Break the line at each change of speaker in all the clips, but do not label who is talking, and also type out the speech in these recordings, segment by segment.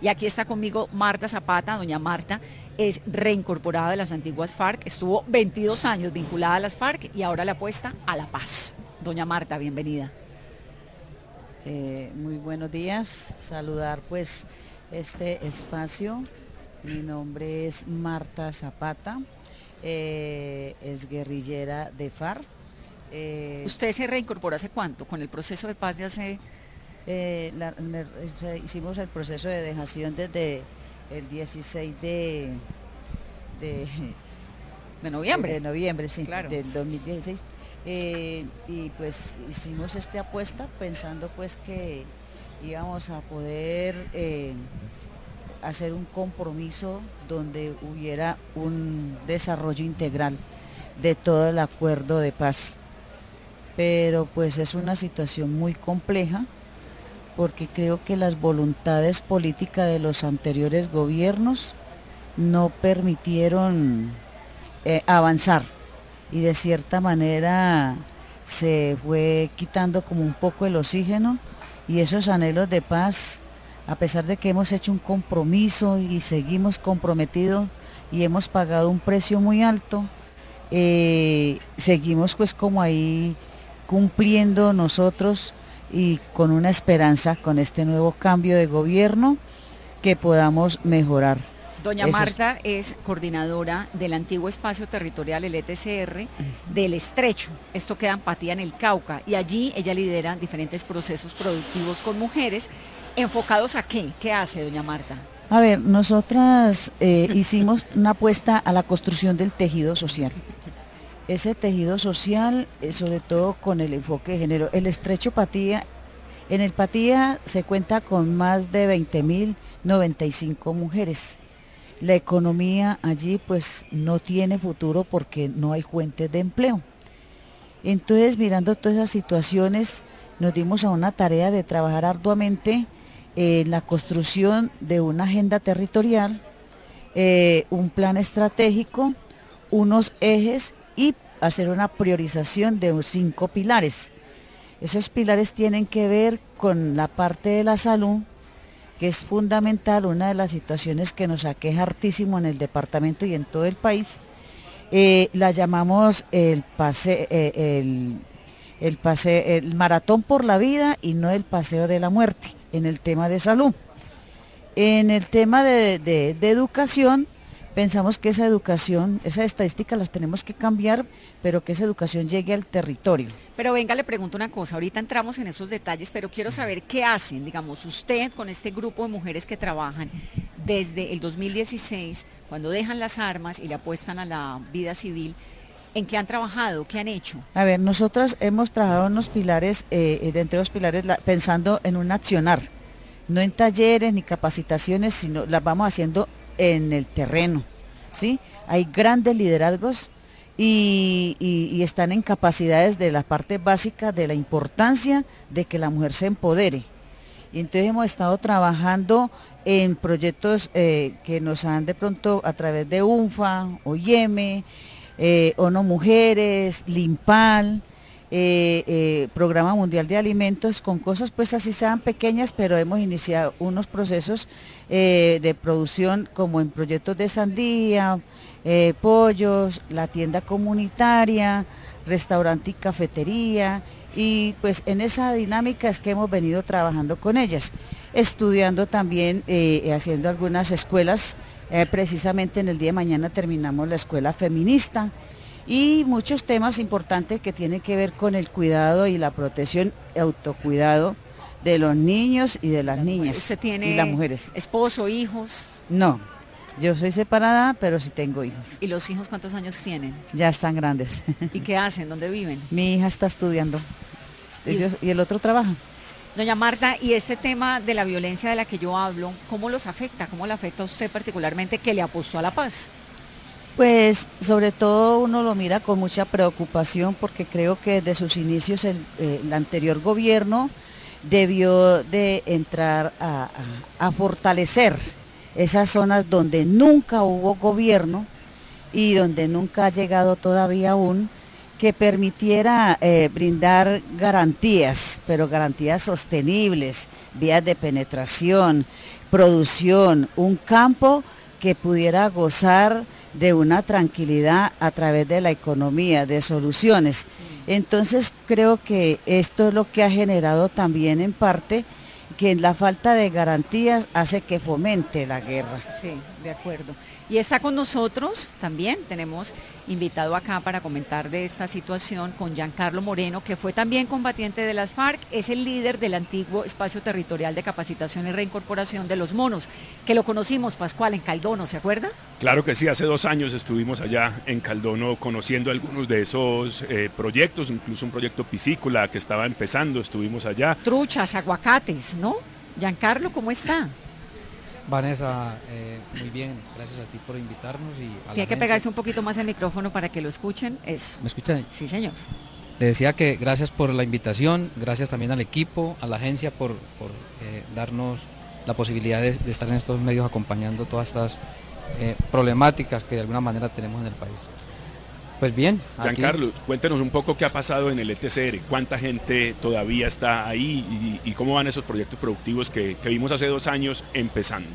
Y aquí está conmigo Marta Zapata. Doña Marta es reincorporada de las antiguas FARC. Estuvo 22 años vinculada a las FARC y ahora le apuesta a la paz. Doña Marta, bienvenida.
Eh, muy buenos días, saludar pues este espacio. Mi nombre es Marta Zapata, eh, es guerrillera de FARC. Eh,
¿Usted se reincorporó hace cuánto? Con el proceso de paz de hace...
eh, la- me- se- hicimos el proceso de dejación desde el 16 de, de,
De noviembre.
de noviembre, sí,
Claro.
del 2016. Eh, y pues hicimos esta apuesta pensando pues que íbamos a poder eh, hacer un compromiso donde hubiera un desarrollo integral de todo el acuerdo de paz. Pero pues es una situación muy compleja porque creo que las voluntades políticas de los anteriores gobiernos no permitieron eh, avanzar. Y de cierta manera se fue quitando como un poco el oxígeno y esos anhelos de paz, a pesar de que hemos hecho un compromiso y seguimos comprometidos y hemos pagado un precio muy alto, eh, seguimos pues como ahí cumpliendo nosotros y con una esperanza con este nuevo cambio de gobierno que podamos mejorar.
Doña
Eso
Marta es coordinadora del antiguo espacio territorial, el ETCR, del Estrecho. Esto queda en Patía, en el Cauca. Y allí ella lidera diferentes procesos productivos con mujeres. ¿Enfocados a qué? ¿Qué hace, doña Marta?
A ver, nosotras eh, hicimos una apuesta a la construcción del tejido social. Ese tejido social, eh, sobre todo con el enfoque de género. El estrecho Patía, en el Patía se cuenta con más de 20.095 mujeres. La economía allí pues no tiene futuro porque no hay fuentes de empleo. Entonces, mirando todas esas situaciones, nos dimos a una tarea de trabajar arduamente en la construcción de una agenda territorial, eh, un plan estratégico, unos ejes y hacer una priorización de cinco pilares. Esos pilares tienen que ver con la parte de la salud, que es fundamental, una de las situaciones que nos aqueja hartísimo en el departamento y en todo el país. Eh, la llamamos el pase, eh, el, el pase- el maratón por la vida y no el paseo de la muerte en el tema de salud. En el tema de, de- de educación, pensamos que esa educación, esa estadística las tenemos que cambiar, pero que esa educación llegue al territorio.
Pero venga, le pregunto una cosa. Ahorita entramos en esos detalles, pero quiero saber qué hacen, digamos, usted con este grupo de mujeres que trabajan desde el 2016, cuando dejan las armas y le apuestan a la vida civil. ¿En qué han trabajado? ¿Qué han hecho?
A ver, nosotras hemos trabajado en los pilares, eh, eh, dentro de los pilares, la- pensando en un accionar, no en talleres ni capacitaciones, sino las vamos haciendo en el terreno, ¿sí? Hay grandes liderazgos y, están en capacidades de la parte básica de la importancia de que la mujer se empodere. Y entonces hemos estado trabajando en proyectos eh, que nos han de pronto a través de UNFA, OIM, eh, ONO Mujeres, Limpal, eh, eh, Programa Mundial de Alimentos, con cosas pues así sean pequeñas, pero hemos iniciado unos procesos eh, de producción como en proyectos de sandía, pollos, la tienda comunitaria, restaurante y cafetería, y pues en esa dinámica es que hemos venido trabajando con ellas, estudiando también, haciendo algunas escuelas, precisamente en el día de mañana terminamos la escuela feminista y muchos temas importantes que tienen que ver con el cuidado y la protección, autocuidado de los niños y de las niñas
¿Usted tiene
y las mujeres.
esposo, hijos?
No, yo soy separada, pero sí tengo hijos.
¿Y los hijos cuántos años tienen?
Ya están grandes.
¿Y qué hacen? ¿Dónde viven?
Mi hija está estudiando.
¿Y
Ellos- y el otro trabaja.
Doña Marta, y este tema de la violencia de la que yo hablo, ¿cómo los afecta? ¿Cómo le afecta a usted particularmente que le apostó a la paz?
Pues sobre todo uno lo mira con mucha preocupación porque creo que desde sus inicios el, eh, el anterior gobierno debió de entrar a fortalecer esas zonas donde nunca hubo gobierno y donde nunca ha llegado todavía aún que permitiera eh, brindar garantías, pero garantías sostenibles, vías de penetración, producción, un campo que pudiera gozar de una tranquilidad a través de la economía, de soluciones. Entonces creo que esto es lo que ha generado también en parte que la falta de garantías hace que fomente la guerra.
De acuerdo. Y está con nosotros también, tenemos invitado acá para comentar de esta situación con Giancarlo Moreno, que fue también combatiente de las FARC, es el líder del antiguo espacio territorial de capacitación y reincorporación de los monos, que lo conocimos, Pascual, en Caldono, ¿se acuerda?
Claro que sí, hace dos años estuvimos allá en Caldono conociendo algunos de esos eh, proyectos, incluso un proyecto piscícola que estaba empezando, estuvimos allá.
Truchas, aguacates, ¿no? Giancarlo, ¿cómo está?
Vanessa, eh, muy bien, gracias a ti por invitarnos y a
Tiene que pegarse un poquito más el micrófono para que lo escuchen. Eso.
¿Me escuchan?
Sí, señor.
Le decía que gracias por la invitación, gracias también al equipo, a la agencia por, por, eh, darnos la posibilidad de, de estar en estos medios acompañando todas estas eh, problemáticas que de alguna manera tenemos en el país. Pues bien, aquí-
Giancarlo, cuéntenos un poco qué ha pasado en el ETCR, cuánta gente todavía está ahí y, y cómo van esos proyectos productivos que, que vimos hace dos años empezando.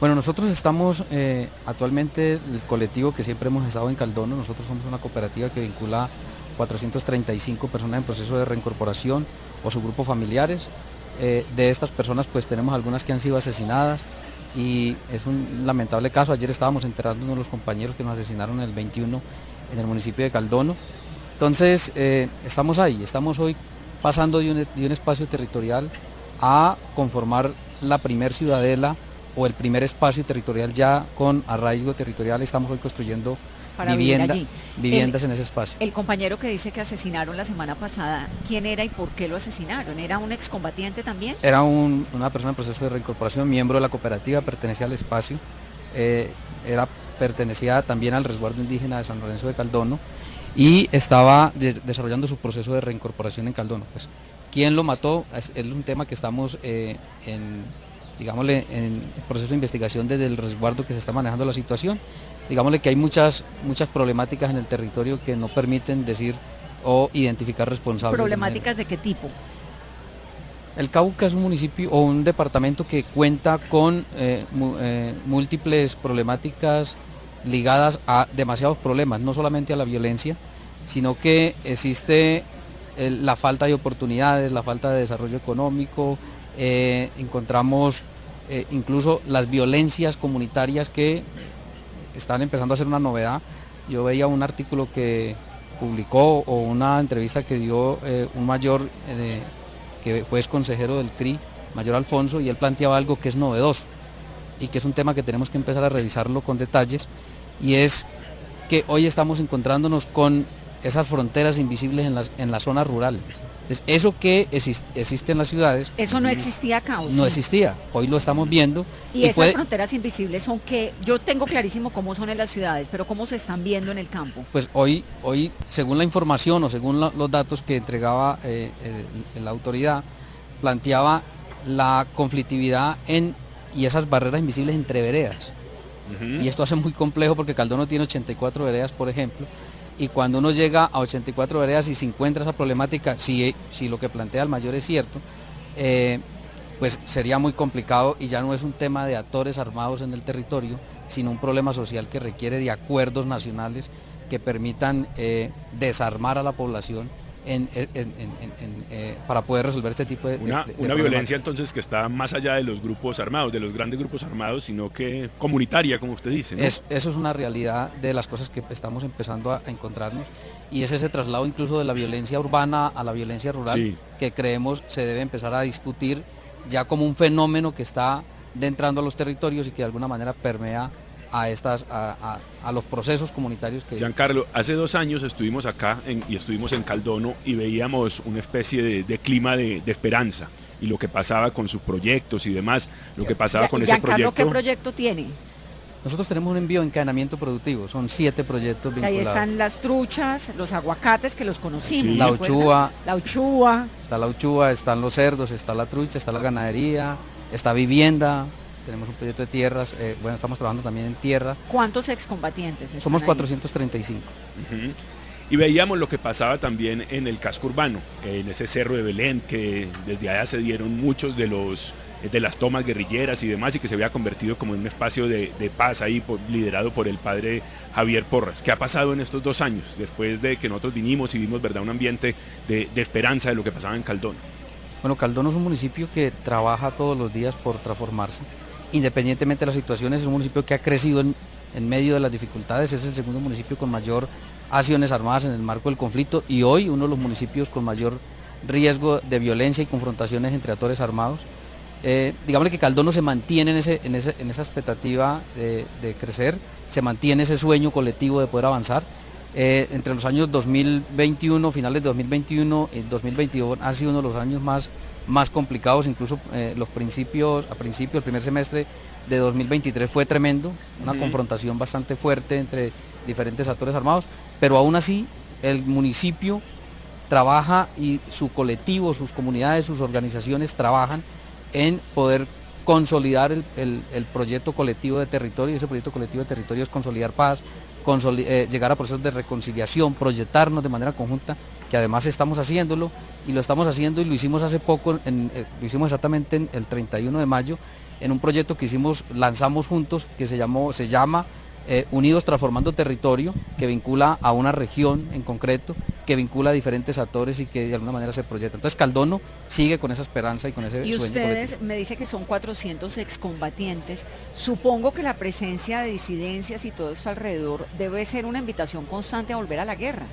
Bueno, nosotros estamos eh, actualmente, el colectivo que siempre hemos estado en Caldono, nosotros somos una cooperativa que vincula 435 personas en proceso de reincorporación o su grupo familiares. Eh, de estas personas pues tenemos algunas que han sido asesinadas y es un lamentable caso. Ayer estábamos enterando de los compañeros que nos asesinaron el 21 en el municipio de Caldono. Entonces eh, estamos ahí, estamos hoy pasando de un, de un espacio territorial a conformar la primer ciudadela o el primer espacio territorial ya con arraigo territorial. Estamos hoy construyendo
Para vivir
vivienda,
allí.
viviendas
El-
en ese espacio.
El compañero que dice que asesinaron la semana pasada, ¿quién era y por qué lo asesinaron? ¿Era un excombatiente también?
Era un- una persona en proceso de reincorporación, miembro de la cooperativa, pertenecía al espacio, eh, era, pertenecía también al resguardo indígena de San Lorenzo de Caldono y estaba de- desarrollando su proceso de reincorporación en Caldono. Pues, ¿Quién lo mató? Es, es un tema que estamos eh, en, digámosle, en proceso de investigación desde el resguardo que se está manejando la situación. Digámosle que hay muchas, muchas problemáticas en el territorio que no permiten decir o identificar responsables.
¿Problemáticas de qué tipo?
el Cauca es un municipio o un departamento que cuenta con eh, eh, múltiples problemáticas ligadas a demasiados problemas, no solamente a la violencia, sino que existe la falta de oportunidades, la falta de desarrollo económico, eh, encontramos incluso las violencias comunitarias que están empezando a ser una novedad. Yo veía un artículo que publicó o una entrevista que dio eh, un mayor eh, que fue ex consejero del CRI, mayor Alfonso, y él planteaba algo que es novedoso y que es un tema que tenemos que empezar a revisarlo con detalles, y es que hoy estamos encontrándonos con esas fronteras invisibles en, las- en la zona rural. Es eso que exis- existe en las ciudades
Eso no existía acá, ¿o
no
sí?
existía, hoy lo estamos viendo
Y,
y
esas
puede-
fronteras invisibles son que yo tengo clarísimo cómo son en las ciudades, pero cómo se están viendo en el campo.
pues hoy, hoy según la información o según la- los datos que entregaba eh, el- la autoridad, planteaba la conflictividad en, y esas barreras invisibles entre veredas. Y esto hace muy complejo porque Caldono tiene 84 veredas, por ejemplo, y cuando uno llega a 84 veredas y se encuentra esa problemática, si, si lo que plantea el mayor es cierto, eh, pues sería muy complicado y ya no es un tema de actores armados en el territorio, sino un problema social que requiere de acuerdos nacionales que permitan eh, desarmar a la población en- eh, para poder resolver este tipo de,
Una,
de- de
una
problemáticas.
violencia entonces que está más allá de los grupos armados, de los grandes grupos armados, sino que comunitaria, como usted dice. ¿no?
Es- eso es una realidad de las cosas que estamos empezando a, a encontrarnos y es ese traslado incluso de la violencia urbana a la violencia rural
Sí.
que creemos se debe empezar a discutir ya como un fenómeno que está de entrando a los territorios y que de alguna manera permea a, estas, a, los procesos comunitarios que...
Giancarlo, hace dos años estuvimos acá y estuvimos en Caldono y veíamos una especie de, clima de, esperanza y lo que pasaba con sus proyectos y demás, lo que pasaba con ese proyecto.
¿qué proyecto tiene?
Nosotros tenemos un envío de encadenamiento productivo, son siete proyectos
vinculados. Ahí están las truchas, los aguacates que los conocimos.
La uchúa.
La uchúa.
Está la uchúa, están los cerdos, está la trucha, está la ganadería, está vivienda, tenemos un proyecto de tierras, eh, bueno, estamos trabajando también en tierra.
¿Cuántos excombatientes?
Somos 435.
Y veíamos lo que pasaba también en el casco urbano, en ese cerro de Belén, que desde allá se dieron muchos de los de las tomas guerrilleras y demás y que se había convertido como en un espacio de, paz ahí liderado por el padre Javier Porras. ¿Qué ha pasado en estos dos años después de que nosotros vinimos y vimos verdad un ambiente de, de esperanza de lo que pasaba en Caldón?
Bueno, Caldón es un municipio que trabaja todos los días por transformarse independientemente de las situaciones, es un municipio que ha crecido en, medio de las dificultades, es el segundo municipio con mayor acciones armadas en el marco del conflicto y hoy uno de los municipios con mayor riesgo de violencia y confrontaciones entre actores armados. Eh, digámosle que Caldono se mantiene en, ese, esa expectativa de, crecer, se mantiene ese sueño colectivo de poder avanzar. Eh, entre los años 2021, finales de 2021 y 2022 ha sido uno de los años más más complicados, incluso eh, los principios, a principio, el primer semestre de 2023 fue tremendo, una confrontación bastante fuerte entre diferentes actores armados, pero aún así el municipio trabaja y su colectivo, sus comunidades, sus organizaciones trabajan en poder consolidar el, proyecto colectivo de territorio, y ese proyecto colectivo de territorio es consolidar paz, eh, llegar a procesos de reconciliación, proyectarnos de manera conjunta que además estamos haciéndolo y lo estamos haciendo y lo hicimos hace poco, eh, lo hicimos exactamente el 31 de mayo en un proyecto que hicimos, lanzamos juntos, que se, llamó, se llama eh, Unidos Transformando Territorio, que vincula a una región en concreto, que vincula a diferentes actores y que de alguna manera se proyecta. Entonces Caldono sigue con esa esperanza y con ese
y ustedes me dice que son 400 excombatientes. Supongo que la presencia de disidencias y todo esto alrededor debe ser una invitación constante a volver a la guerra.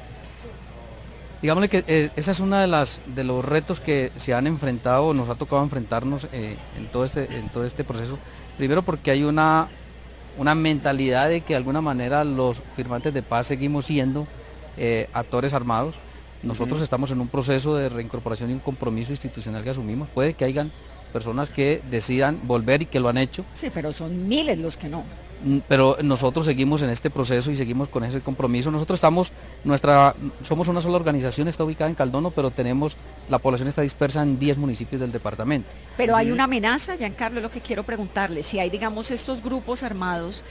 Digámosle que eh, esa es una de las de los retos que se han enfrentado, nos ha tocado enfrentarnos eh, en, todo este, en todo este proceso. Primero porque hay una, una mentalidad de que de alguna manera los firmantes de paz seguimos siendo eh, actores armados. Nosotros estamos en un proceso de reincorporación y un compromiso institucional que asumimos. Puede que hayan personas que decidan volver y que lo han hecho.
Sí, pero son miles los que no.
Mm, pero nosotros seguimos en este proceso y seguimos con ese compromiso. Nosotros estamos, nuestra, somos una sola organización, está ubicada en Caldono, pero tenemos, la población está dispersa en 10 municipios del departamento.
Pero hay una amenaza, Giancarlo, es lo que quiero preguntarle, si hay, digamos, estos grupos armados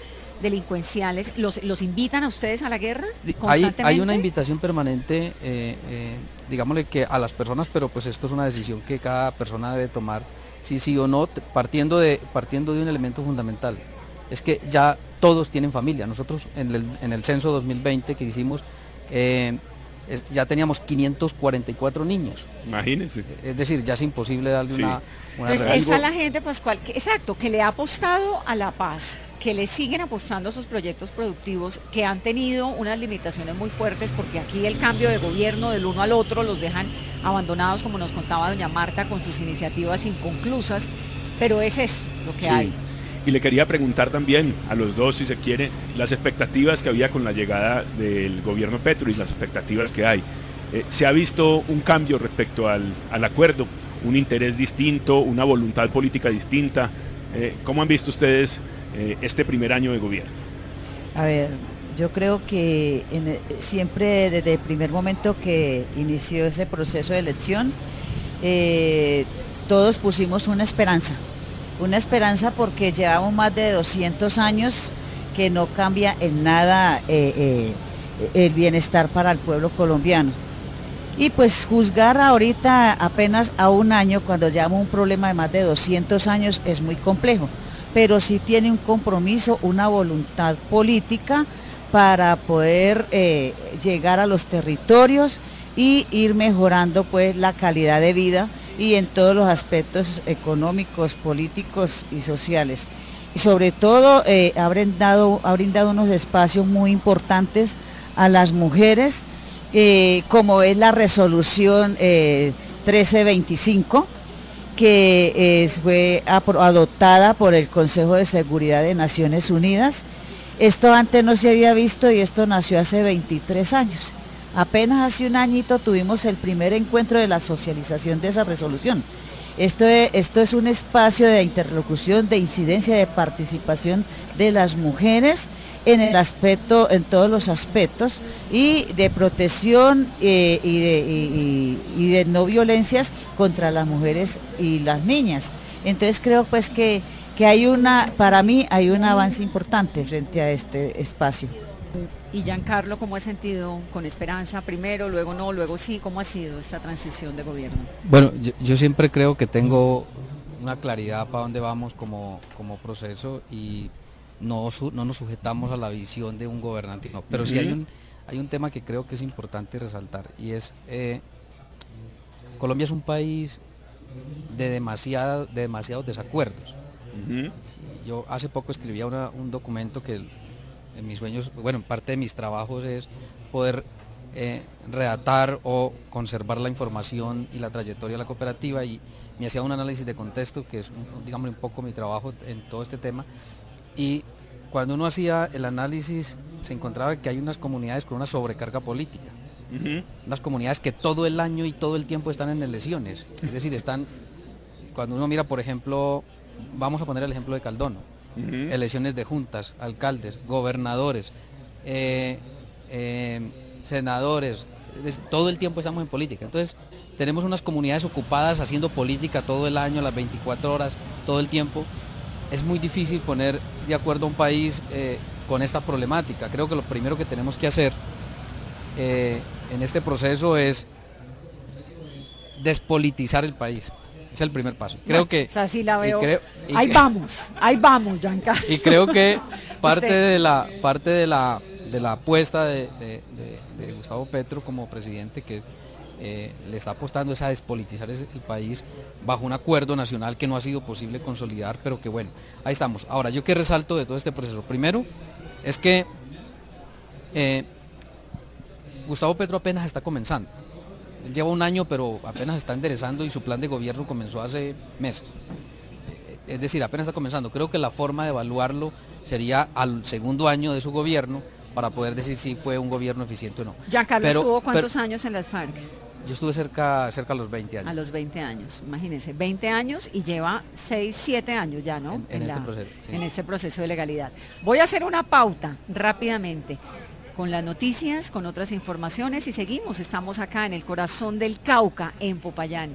delincuenciales, ¿los, los invitan a ustedes a la guerra?
Hay, hay una invitación permanente, eh, eh, digámosle que a las personas, pero pues esto es una decisión que cada persona debe tomar, si sí o no, partiendo de, partiendo de un elemento fundamental es que ya todos tienen familia. Nosotros en el, en el censo 2020 que hicimos, eh, ya teníamos 544 niños.
Imagínense.
Es decir, ya es imposible darle una,
una... Entonces, está la gente, Pascual, que, exacto, que le ha apostado a la paz, que le siguen apostando a sus proyectos productivos, que han tenido unas limitaciones muy fuertes, porque aquí el cambio de gobierno del uno al otro los dejan abandonados, como nos contaba doña Marta, con sus iniciativas inconclusas, pero es lo que hay.
Y le quería preguntar también a los dos, si se quiere, las expectativas que había con la llegada del gobierno Petro y las expectativas que hay. Eh, ¿Se ha visto un cambio respecto al, acuerdo? ¿Un interés distinto? ¿Una voluntad política distinta? Eh, ¿Cómo han visto ustedes eh, este primer año de gobierno?
A ver, yo creo que siempre desde el primer momento que inició ese proceso de elección, todos pusimos una esperanza una esperanza porque llevamos más de 200 años que no cambia en nada eh, eh, el bienestar para el pueblo colombiano. Y pues juzgar ahorita apenas a un año cuando llevamos un problema de más de 200 años es muy complejo, pero sí tiene un compromiso, una voluntad política para poder eh, llegar a los territorios y ir mejorando pues la calidad de vida y en todos los aspectos económicos, políticos y sociales. Y sobre todo eh, ha, brindado, ha brindado unos espacios muy importantes a las mujeres, eh, como es la resolución 1325, eh, que fue adoptada por el Consejo de Seguridad de Naciones Unidas Esto antes no se había visto y esto nació hace 23 años. Apenas hace un añito tuvimos el primer encuentro de la socialización de esa resolución. Esto es, esto es un espacio de interlocución, de incidencia, de participación de las mujeres en el aspecto, en todos los aspectos, y de protección eh, y, de, de no violencias contra las mujeres y las niñas. Entonces creo pues que, que hay una, para mí hay un avance importante frente a este espacio.
Y Giancarlo, ¿cómo ha sentido con esperanza primero, luego no, luego sí? ¿Cómo ha sido esta transición de gobierno?
Bueno, yo, yo siempre creo que tengo una claridad para dónde vamos como, como proceso y no, su- no nos sujetamos a la visión de un gobernante, no. Pero sí hay un, hay un tema que creo que es importante resaltar y es, eh, Colombia es un país de, demasiado, de demasiados desacuerdos. Yo hace poco escribía una- un documento que en mis sueños, bueno, en parte de mis trabajos es poder eh, redactar o conservar la información y la trayectoria de la cooperativa y me hacía un análisis de contexto, que es, digamos, un poco mi trabajo en todo este tema. Y cuando uno hacía el análisis se encontraba que hay unas comunidades con una sobrecarga política unas comunidades que todo el año y todo el tiempo están en elecciones. Es decir, están, cuando uno mira, por ejemplo, vamos a poner el ejemplo de Caldono, Elecciones de juntas, alcaldes, gobernadores, eh, eh, senadores, todo el tiempo estamos en política. Entonces, tenemos unas comunidades ocupadas haciendo política todo el año, las 24 horas, todo el tiempo. Es muy difícil poner de acuerdo a un país eh, con esta problemática. Creo que lo primero que tenemos que hacer en este proceso es despolitizar el país. Es el primer paso. Creo que...
O sea, sí la veo.
creo-
ahí
que-
vamos, ahí vamos, Giancarlo.
y creo que parte
Usted.
de la parte de la de la apuesta de, de- de- de Gustavo Petro como presidente que eh, le está apostando es a despolitizar el país bajo un acuerdo nacional que no ha sido posible consolidar, pero que bueno, ahí estamos. Ahora, yo que resalto de todo este proceso, primero es que eh, Gustavo Petro apenas está comenzando. Él lleva un año, pero apenas está enderezando y su plan de gobierno comenzó hace meses. Es decir, apenas está comenzando. Creo que la forma de evaluarlo sería al segundo año de su gobierno para poder decir si fue un gobierno eficiente o no.
Giancarlo
Pero-
estuvo
pero
cuántos años en las FARC?
Yo estuve cerca, cerca a los 20 años.
A los 20 años, imagínense, 20 años y lleva 6, 7 años ya, ¿no?
En- en este proceso, sí.
En este proceso de legalidad. Voy a hacer una pauta rápidamente con las noticias, con otras informaciones y seguimos. Estamos acá en el corazón del Cauca, en Popayán.